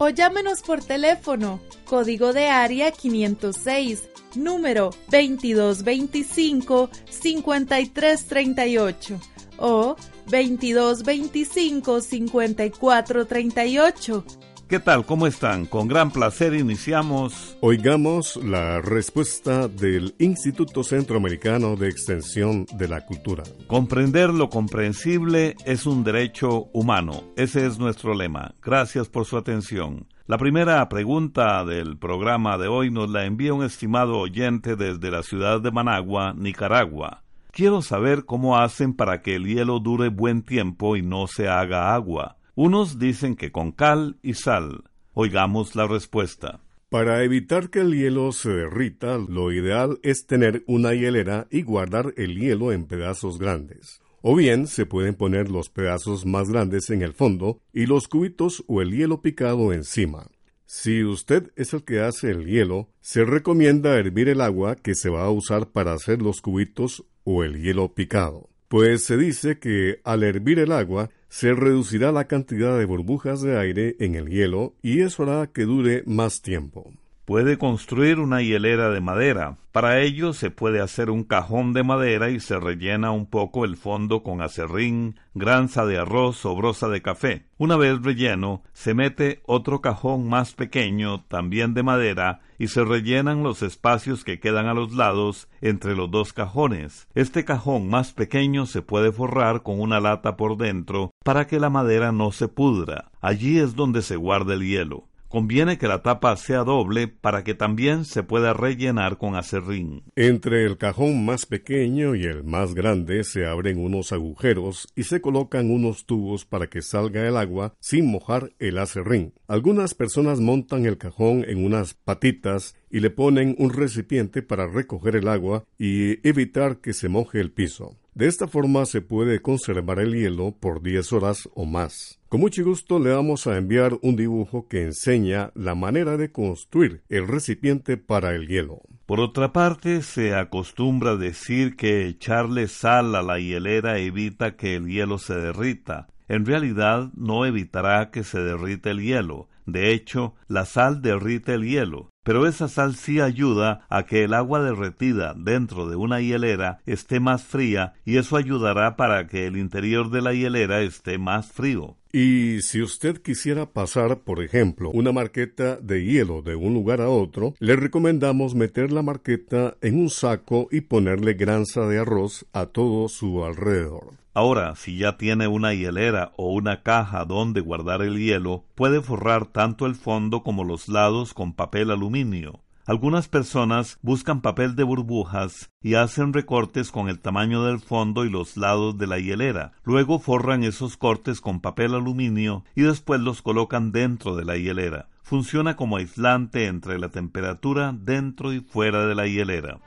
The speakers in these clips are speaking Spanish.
o llámenos por teléfono, código de área 506, número 2225-5338 o 2225-5438. ¿Qué tal? ¿Cómo están? Con gran placer iniciamos. Oigamos la respuesta del Instituto Centroamericano de Extensión de la Cultura. Comprender lo comprensible es un derecho humano. Ese es nuestro lema. Gracias por su atención. La primera pregunta del programa de hoy nos la envía un estimado oyente desde la ciudad de Managua, Nicaragua. Quiero saber cómo hacen para que el hielo dure buen tiempo y no se haga agua. Unos dicen que con cal y sal. Oigamos la respuesta. Para evitar que el hielo se derrita, lo ideal es tener una hielera y guardar el hielo en pedazos grandes. O bien se pueden poner los pedazos más grandes en el fondo y los cubitos o el hielo picado encima. Si usted es el que hace el hielo, se recomienda hervir el agua que se va a usar para hacer los cubitos o el hielo picado, pues se dice que al hervir el agua se reducirá la cantidad de burbujas de aire en el hielo y eso hará que dure más tiempo. Puede construir una hielera de madera. Para ello se puede hacer un cajón de madera y se rellena un poco el fondo con acerrín, granza de arroz o broza de café. Una vez relleno, se mete otro cajón más pequeño, también de madera, y se rellenan los espacios que quedan a los lados entre los dos cajones. Este cajón más pequeño se puede forrar con una lata por dentro para que la madera no se pudra. Allí es donde se guarda el hielo. Conviene que la tapa sea doble para que también se pueda rellenar con acerrín. Entre el cajón más pequeño y el más grande se abren unos agujeros y se colocan unos tubos para que salga el agua sin mojar el acerrín. Algunas personas montan el cajón en unas patitas y le ponen un recipiente para recoger el agua y evitar que se moje el piso. De esta forma se puede conservar el hielo por 10 horas o más. Con mucho gusto le vamos a enviar un dibujo que enseña la manera de construir el recipiente para el hielo. Por otra parte, se acostumbra decir que echarle sal a la hielera evita que el hielo se derrita. En realidad no evitará que se derrita el hielo. De hecho, la sal derrite el hielo, pero esa sal sí ayuda a que el agua derretida dentro de una hielera esté más fría y eso ayudará para que el interior de la hielera esté más frío. Y si usted quisiera pasar, por ejemplo, una marqueta de hielo de un lugar a otro, le recomendamos meter la marqueta en un saco y ponerle granza de arroz a todo su alrededor. Ahora, si ya tiene una hielera o una caja donde guardar el hielo, puede forrar tanto el fondo como los lados con papel aluminio. Algunas personas buscan papel de burbujas y hacen recortes con el tamaño del fondo y los lados de la hielera. Luego forran esos cortes con papel aluminio y después los colocan dentro de la hielera. Funciona como aislante entre la temperatura dentro y fuera de la hielera.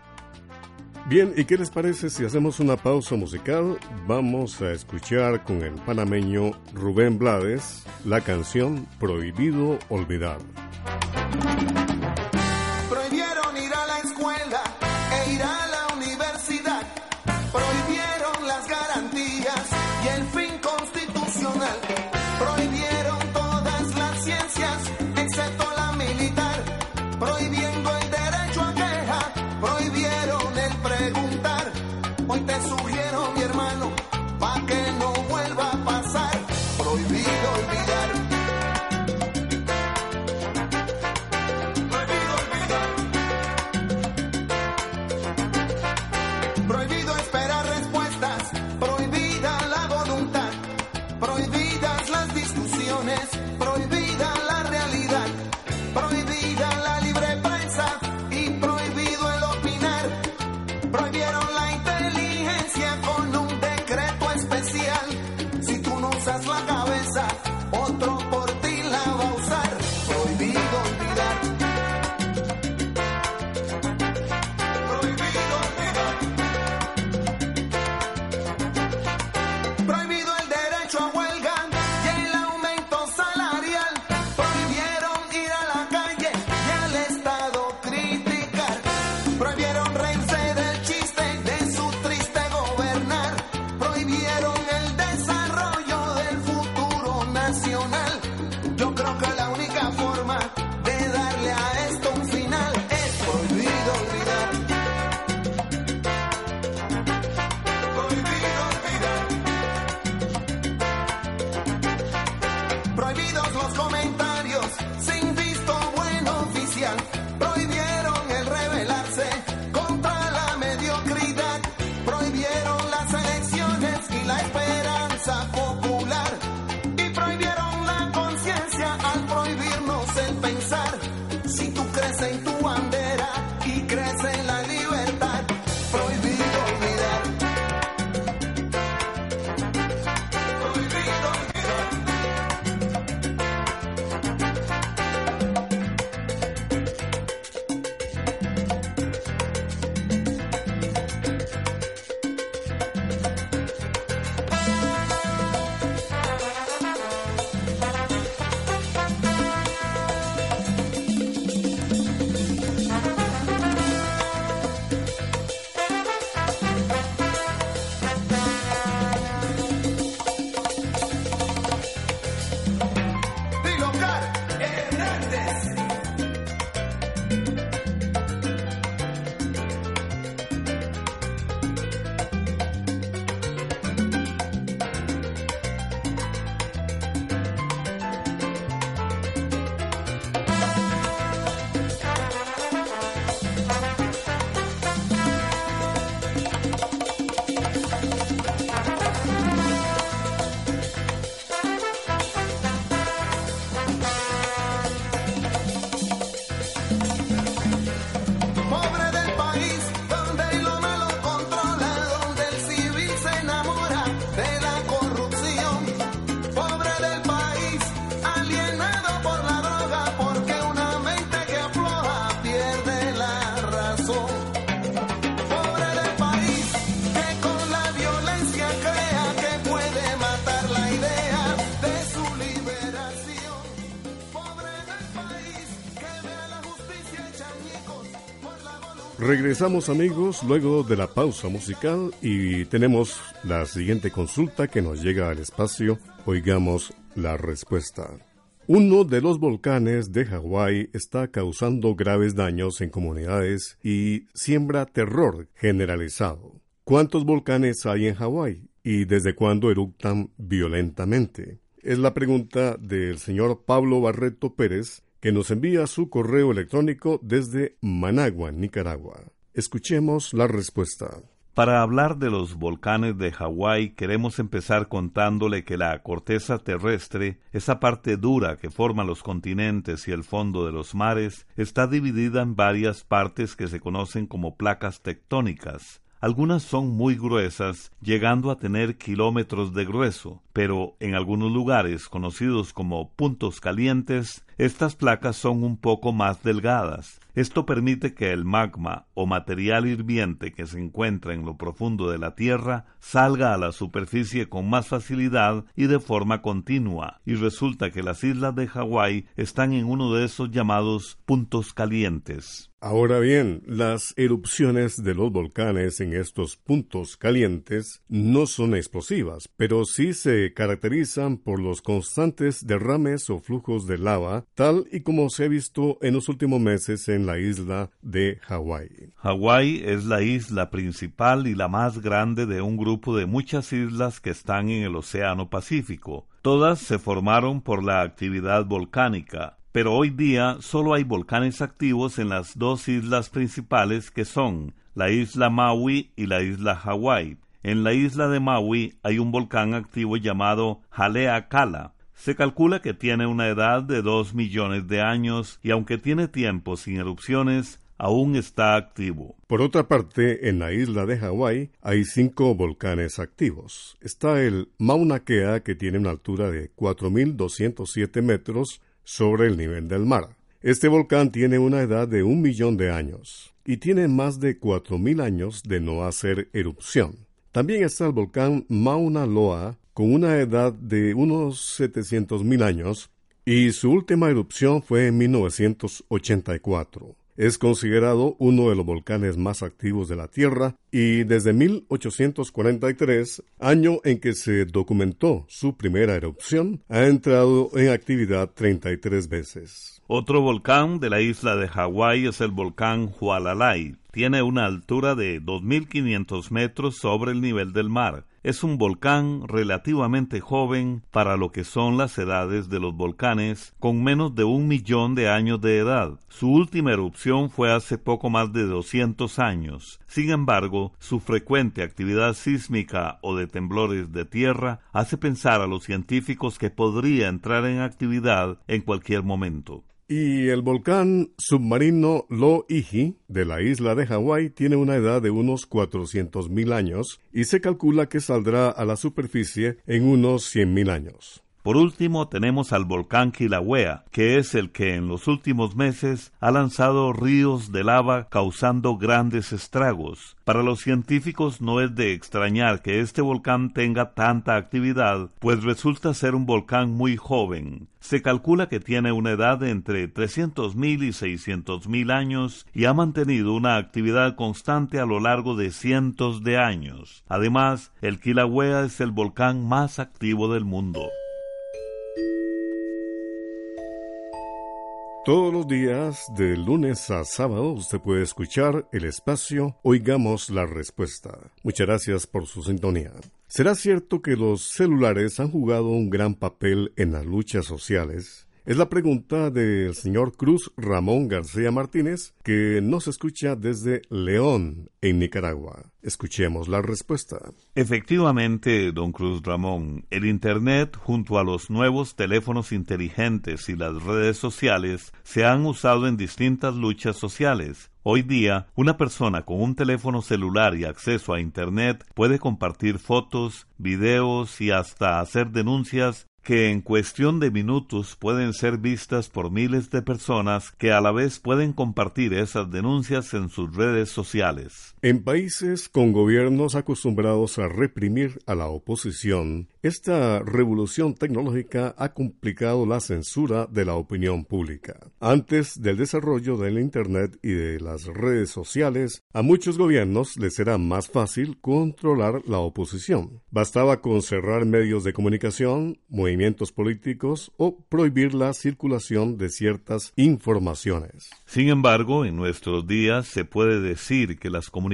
Bien, ¿y qué les parece si hacemos una pausa musical? Vamos a escuchar con el panameño Rubén Blades la canción Prohibido Olvidar. Regresamos amigos luego de la pausa musical y tenemos la siguiente consulta que nos llega al espacio. Oigamos la respuesta. Uno de los volcanes de Hawái está causando graves daños en comunidades y siembra terror generalizado. ¿Cuántos volcanes hay en Hawái y desde cuándo eructan violentamente? Es la pregunta del señor Pablo Barreto Pérez, que nos envía su correo electrónico desde Managua, Nicaragua. Escuchemos la respuesta. Para hablar de los volcanes de Hawái queremos empezar contándole que la corteza terrestre, esa parte dura que forma los continentes y el fondo de los mares, está dividida en varias partes que se conocen como placas tectónicas. Algunas son muy gruesas, llegando a tener kilómetros de grueso, pero en algunos lugares conocidos como puntos calientes, estas placas son un poco más delgadas. Esto permite que el magma o material hirviente que se encuentra en lo profundo de la Tierra salga a la superficie con más facilidad y de forma continua, y resulta que las islas de Hawái están en uno de esos llamados puntos calientes. Ahora bien, las erupciones de los volcanes en estos puntos calientes no son explosivas, pero sí se caracterizan por los constantes derrames o flujos de lava, tal y como se ha visto en los últimos meses en la isla de Hawái. Hawái es la isla principal y la más grande de un grupo de muchas islas que están en el Océano Pacífico. Todas se formaron por la actividad volcánica, pero hoy día solo hay volcanes activos en las dos islas principales que son la isla Maui y la isla Hawái. En la isla de Maui hay un volcán activo llamado Haleakala. Se calcula que tiene una edad de dos millones de años y aunque tiene tiempo sin erupciones, aún está activo. Por otra parte, en la isla de Hawái hay cinco volcanes activos. Está el Mauna Kea, que tiene una altura de 4.207 metros, sobre el nivel del mar. Este volcán tiene una edad de un millón de años y tiene más de cuatro mil años de no hacer erupción. También está el volcán Mauna Loa con una edad de unos setecientos mil años y su última erupción fue en 1984. Es considerado uno de los volcanes más activos de la Tierra y desde 1843, año en que se documentó su primera erupción, ha entrado en actividad 33 veces. Otro volcán de la isla de Hawái es el volcán Hualalai. Tiene una altura de 2.500 metros sobre el nivel del mar es un volcán relativamente joven para lo que son las edades de los volcanes, con menos de un millón de años de edad. Su última erupción fue hace poco más de 200 años. Sin embargo, su frecuente actividad sísmica o de temblores de tierra hace pensar a los científicos que podría entrar en actividad en cualquier momento. Y el volcán submarino Loihi de la isla de Hawái tiene una edad de unos 400.000 años y se calcula que saldrá a la superficie en unos 100.000 años. Por último, tenemos al volcán Kilauea, que es el que en los últimos meses ha lanzado ríos de lava causando grandes estragos. Para los científicos no es de extrañar que este volcán tenga tanta actividad, pues resulta ser un volcán muy joven. Se calcula que tiene una edad de entre 300.000 y 600.000 años y ha mantenido una actividad constante a lo largo de cientos de años. Además, el Kilauea es el volcán más activo del mundo. Todos los días, de lunes a sábado, usted puede escuchar el espacio Oigamos la Respuesta. Muchas gracias por su sintonía. ¿Será cierto que los celulares han jugado un gran papel en las luchas sociales? Es la pregunta del señor Cruz Ramón García Martínez, que nos escucha desde León, en Nicaragua. Escuchemos la respuesta. Efectivamente, don Cruz Ramón, el Internet junto a los nuevos teléfonos inteligentes y las redes sociales se han usado en distintas luchas sociales. Hoy día, una persona con un teléfono celular y acceso a Internet puede compartir fotos, videos y hasta hacer denuncias que en cuestión de minutos pueden ser vistas por miles de personas que a la vez pueden compartir esas denuncias en sus redes sociales. En países con gobiernos acostumbrados a reprimir a la oposición, esta revolución tecnológica ha complicado la censura de la opinión pública. Antes del desarrollo del Internet y de las redes sociales, a muchos gobiernos les era más fácil controlar la oposición. Bastaba con cerrar medios de comunicación, movimientos políticos o prohibir la circulación de ciertas informaciones. Sin embargo, en nuestros días se puede decir que las comunicaciones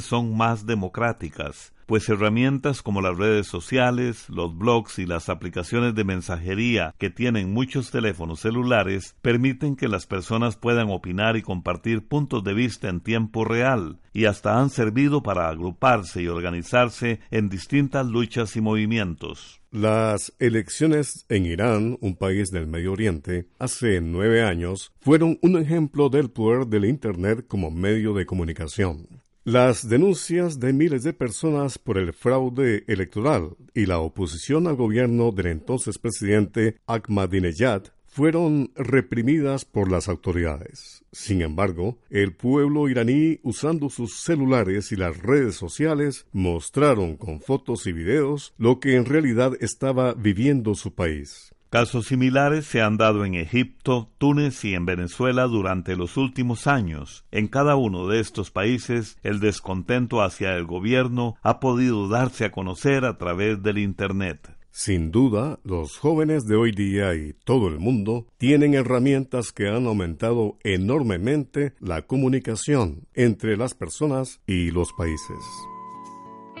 son más democráticas, pues herramientas como las redes sociales, los blogs y las aplicaciones de mensajería que tienen muchos teléfonos celulares permiten que las personas puedan opinar y compartir puntos de vista en tiempo real y hasta han servido para agruparse y organizarse en distintas luchas y movimientos. Las elecciones en Irán, un país del Medio Oriente, hace nueve años, fueron un ejemplo del poder del Internet como medio de comunicación. Las denuncias de miles de personas por el fraude electoral y la oposición al gobierno del entonces presidente Ahmadinejad fueron reprimidas por las autoridades. Sin embargo, el pueblo iraní, usando sus celulares y las redes sociales, mostraron con fotos y videos lo que en realidad estaba viviendo su país. Casos similares se han dado en Egipto, Túnez y en Venezuela durante los últimos años. En cada uno de estos países, el descontento hacia el gobierno ha podido darse a conocer a través del Internet. Sin duda, los jóvenes de hoy día y todo el mundo tienen herramientas que han aumentado enormemente la comunicación entre las personas y los países.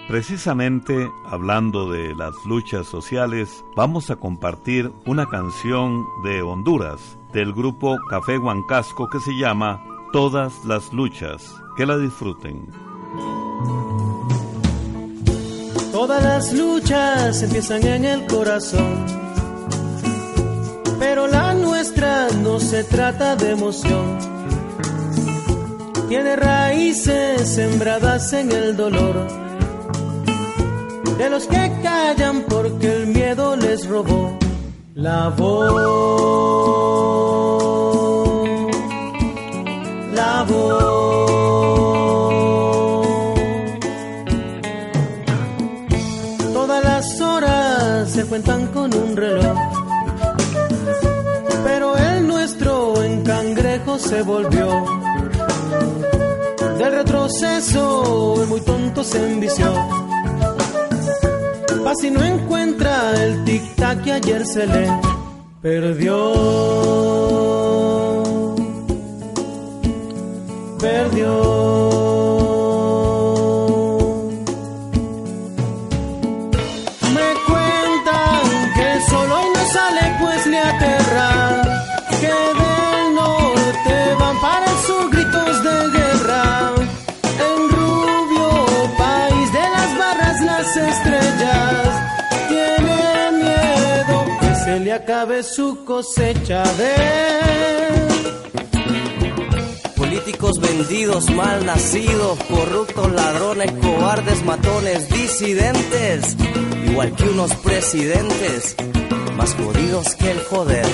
Precisamente hablando de las luchas sociales, vamos a compartir una canción de Honduras, del grupo Café Huancasco que se llama Todas las luchas. Que la disfruten. Todas las luchas empiezan en el corazón, pero la nuestra no se trata de emoción. Tiene raíces sembradas en el dolor de los que callan porque el miedo les robó la voz. La voz. Todas las horas se cuentan con un reloj, pero el nuestro en cangrejo se volvió. Del retroceso el muy tonto se envició si no encuentra el tic-tac que ayer se le perdió. Perdió. Acabe su cosecha de políticos vendidos, mal nacidos, corruptos, ladrones, cobardes, matones, disidentes, igual que unos presidentes, más jodidos que el joder.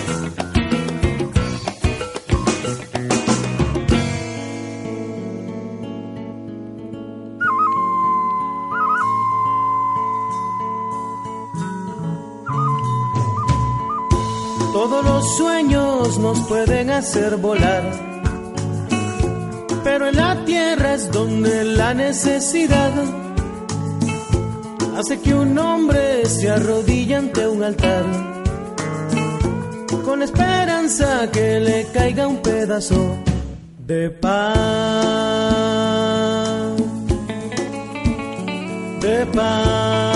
Los sueños nos pueden hacer volar, pero en la tierra es donde la necesidad hace que un hombre se arrodille ante un altar con esperanza que le caiga un pedazo de pan, de pan.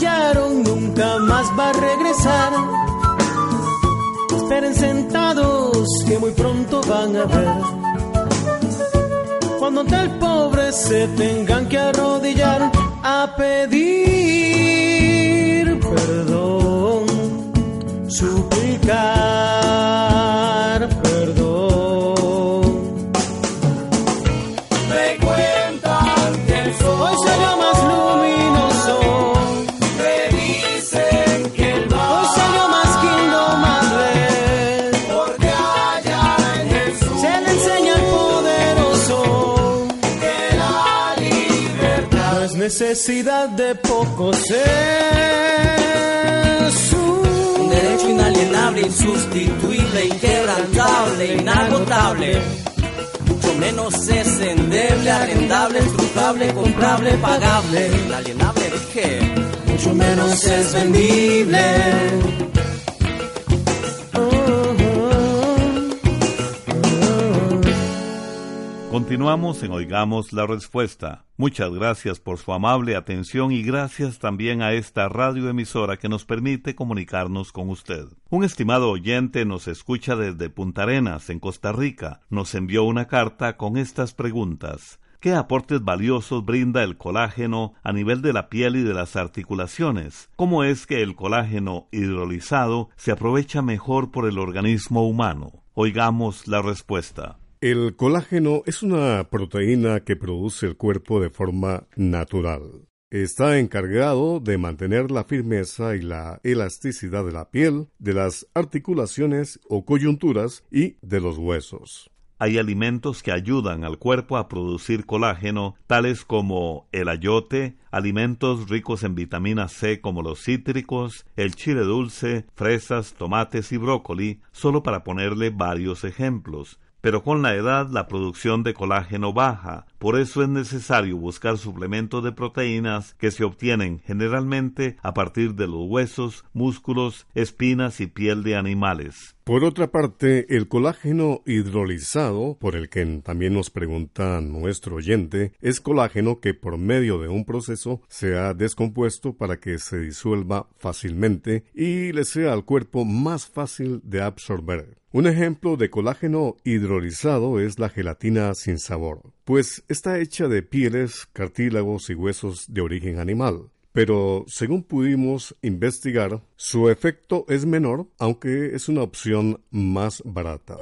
Nunca más va a regresar. Esperen sentados que muy pronto van a ver. Cuando ante el pobre se tengan que arrodillar a pedir perdón, suplicar necesidad de pocos es Un derecho inalienable, insustituible, inquebrantable, inagotable. Mucho menos es endeble, arrendable, estrujable, comprable, pagable. Inalienable de qué? mucho menos es vendible. Continuamos en Oigamos la Respuesta. Muchas gracias por su amable atención y gracias también a esta radioemisora que nos permite comunicarnos con usted. Un estimado oyente nos escucha desde Punta Arenas, en Costa Rica. Nos envió una carta con estas preguntas. ¿Qué aportes valiosos brinda el colágeno a nivel de la piel y de las articulaciones? ¿Cómo es que el colágeno hidrolizado se aprovecha mejor por el organismo humano? Oigamos la respuesta. El colágeno es una proteína que produce el cuerpo de forma natural. Está encargado de mantener la firmeza y la elasticidad de la piel, de las articulaciones o coyunturas y de los huesos. Hay alimentos que ayudan al cuerpo a producir colágeno, tales como el ayote, alimentos ricos en vitamina C como los cítricos, el chile dulce, fresas, tomates y brócoli, solo para ponerle varios ejemplos. Pero con la edad la producción de colágeno baja, por eso es necesario buscar suplementos de proteínas que se obtienen generalmente a partir de los huesos, músculos, espinas y piel de animales. Por otra parte, el colágeno hidrolizado, por el que también nos pregunta nuestro oyente, es colágeno que por medio de un proceso se ha descompuesto para que se disuelva fácilmente y le sea al cuerpo más fácil de absorber. Un ejemplo de colágeno hidrolizado es la gelatina sin sabor, pues está hecha de pieles, cartílagos y huesos de origen animal pero según pudimos investigar, su efecto es menor, aunque es una opción más barata.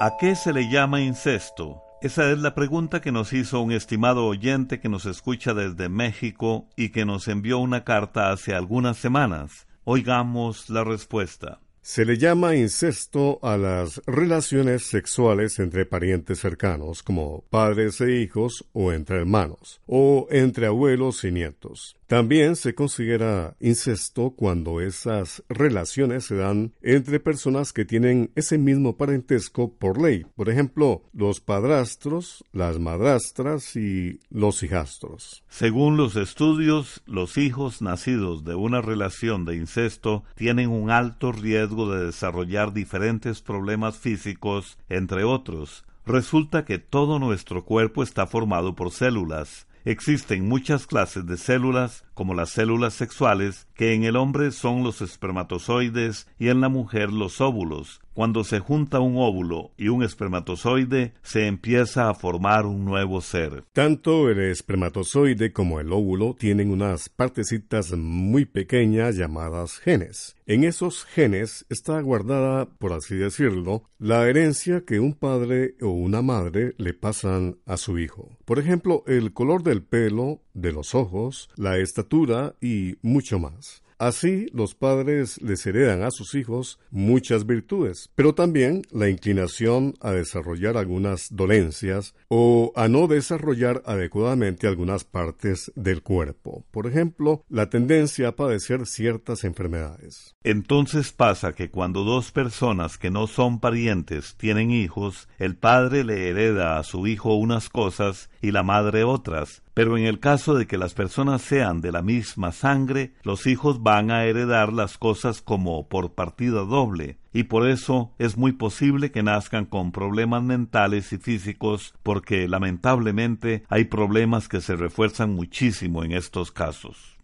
¿A qué se le llama incesto? Esa es la pregunta que nos hizo un estimado oyente que nos escucha desde México y que nos envió una carta hace algunas semanas. Oigamos la respuesta. Se le llama incesto a las relaciones sexuales entre parientes cercanos, como padres e hijos o entre hermanos, o entre abuelos y nietos. También se considera incesto cuando esas relaciones se dan entre personas que tienen ese mismo parentesco por ley. Por ejemplo, los padrastros, las madrastras y los hijastros. Según los estudios, los hijos nacidos de una relación de incesto tienen un alto riesgo de desarrollar diferentes problemas físicos, entre otros. Resulta que todo nuestro cuerpo está formado por células, Existen muchas clases de células, como las células sexuales, que en el hombre son los espermatozoides y en la mujer los óvulos. Cuando se junta un óvulo y un espermatozoide, se empieza a formar un nuevo ser. Tanto el espermatozoide como el óvulo tienen unas partecitas muy pequeñas llamadas genes. En esos genes está guardada, por así decirlo, la herencia que un padre o una madre le pasan a su hijo. Por ejemplo, el color del pelo, de los ojos, la estatura y mucho más. Así, los padres les heredan a sus hijos muchas virtudes, pero también la inclinación a desarrollar algunas dolencias o a no desarrollar adecuadamente algunas partes del cuerpo. Por ejemplo, la tendencia a padecer ciertas enfermedades. Entonces pasa que cuando dos personas que no son parientes tienen hijos, el padre le hereda a su hijo unas cosas y la madre otras, pero en el caso de que las personas sean de la misma sangre, los hijos van a heredar las cosas como por partida doble, y por eso es muy posible que nazcan con problemas mentales y físicos, porque lamentablemente hay problemas que se refuerzan muchísimo en estos casos.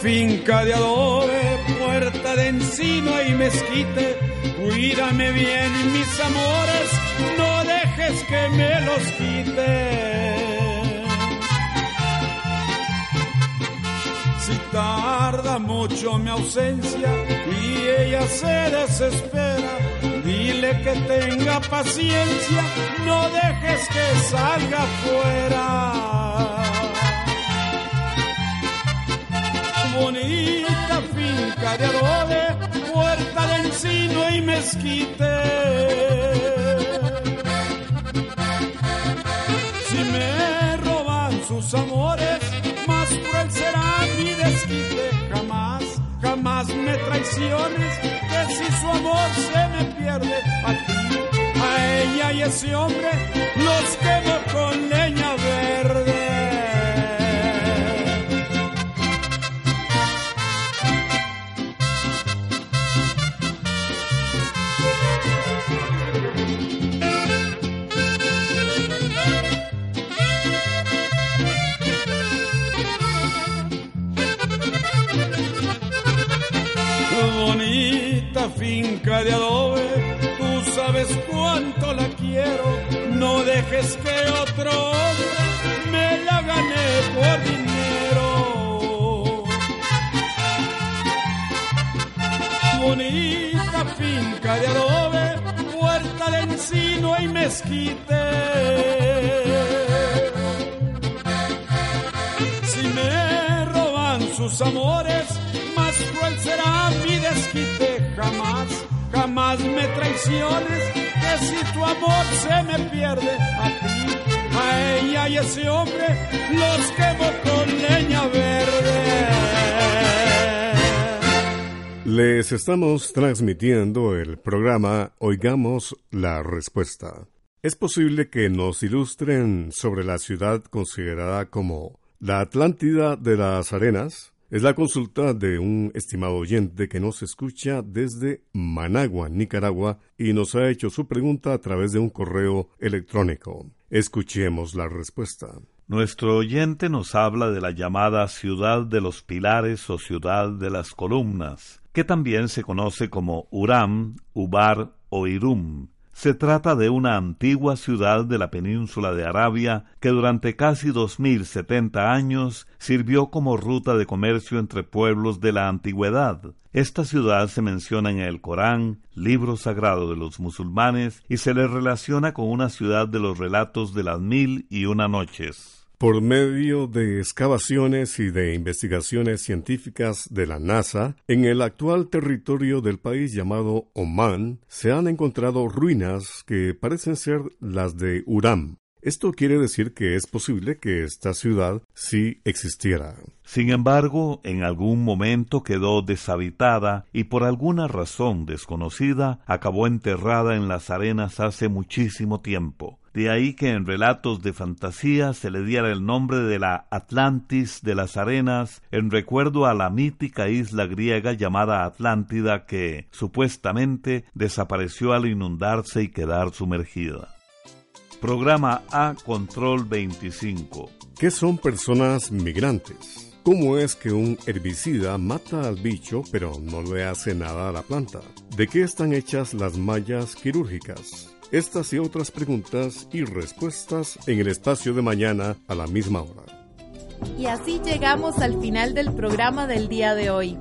Finca de adobe, puerta de encino y mezquite. Cuídame bien, mis amores, no dejes que me los quite. Si tarda mucho mi ausencia y ella se desespera, dile que tenga paciencia, no dejes que salga fuera. Bonita finca de adobe, puerta de encino y mezquite. Si me roban sus amores, más cruel será mi desquite. Jamás, jamás me traiciones, que si su amor se me pierde a ti, a ella y ese hombre, los quemo con leña verde. Dejes que otro me la gane por dinero. Bonita finca de adobe, puerta de encino y mezquite. Si me roban sus amores, más cruel será mi desquite. Jamás, jamás me traiciones, que si tu amor se me pierde ese hombre, los quemo con leña verde. Les estamos transmitiendo el programa Oigamos la Respuesta. Es posible que nos ilustren sobre la ciudad considerada como la Atlántida de las Arenas. Es la consulta de un estimado oyente que nos escucha desde Managua, Nicaragua, y nos ha hecho su pregunta a través de un correo electrónico. Escuchemos la respuesta. Nuestro oyente nos habla de la llamada ciudad de los pilares o ciudad de las columnas, que también se conoce como Uram, Ubar o Irum. Se trata de una antigua ciudad de la península de Arabia que durante casi dos mil setenta años sirvió como ruta de comercio entre pueblos de la antigüedad. Esta ciudad se menciona en el Corán, libro sagrado de los musulmanes, y se le relaciona con una ciudad de los relatos de las mil y una noches. Por medio de excavaciones y de investigaciones científicas de la NASA, en el actual territorio del país llamado Oman se han encontrado ruinas que parecen ser las de Uram. Esto quiere decir que es posible que esta ciudad sí existiera. Sin embargo, en algún momento quedó deshabitada y por alguna razón desconocida acabó enterrada en las arenas hace muchísimo tiempo. De ahí que en relatos de fantasía se le diera el nombre de la Atlantis de las arenas en recuerdo a la mítica isla griega llamada Atlántida que supuestamente desapareció al inundarse y quedar sumergida. Programa A Control 25. ¿Qué son personas migrantes? ¿Cómo es que un herbicida mata al bicho pero no le hace nada a la planta? ¿De qué están hechas las mallas quirúrgicas? Estas y otras preguntas y respuestas en el espacio de mañana a la misma hora. Y así llegamos al final del programa del día de hoy.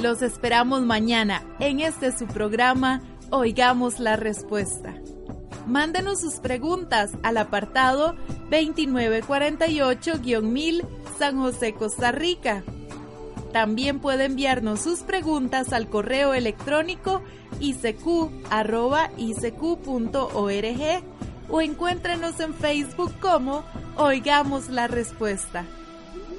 Los esperamos mañana en este su programa Oigamos la Respuesta. Mándenos sus preguntas al apartado 2948-1000 San José, Costa Rica. También puede enviarnos sus preguntas al correo electrónico icq.org o encuéntrenos en Facebook como Oigamos la Respuesta.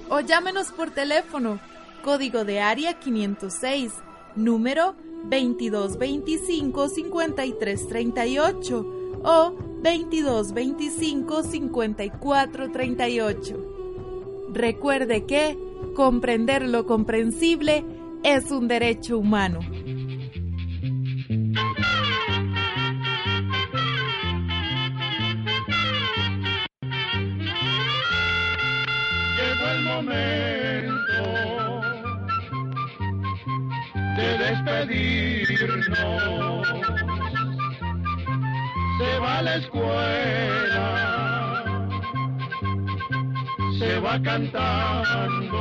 O llámenos por teléfono, código de área 506, número 2225-5338 o 2225-5438. Recuerde que comprender lo comprensible es un derecho humano. Se va a la escuela. Se va cantando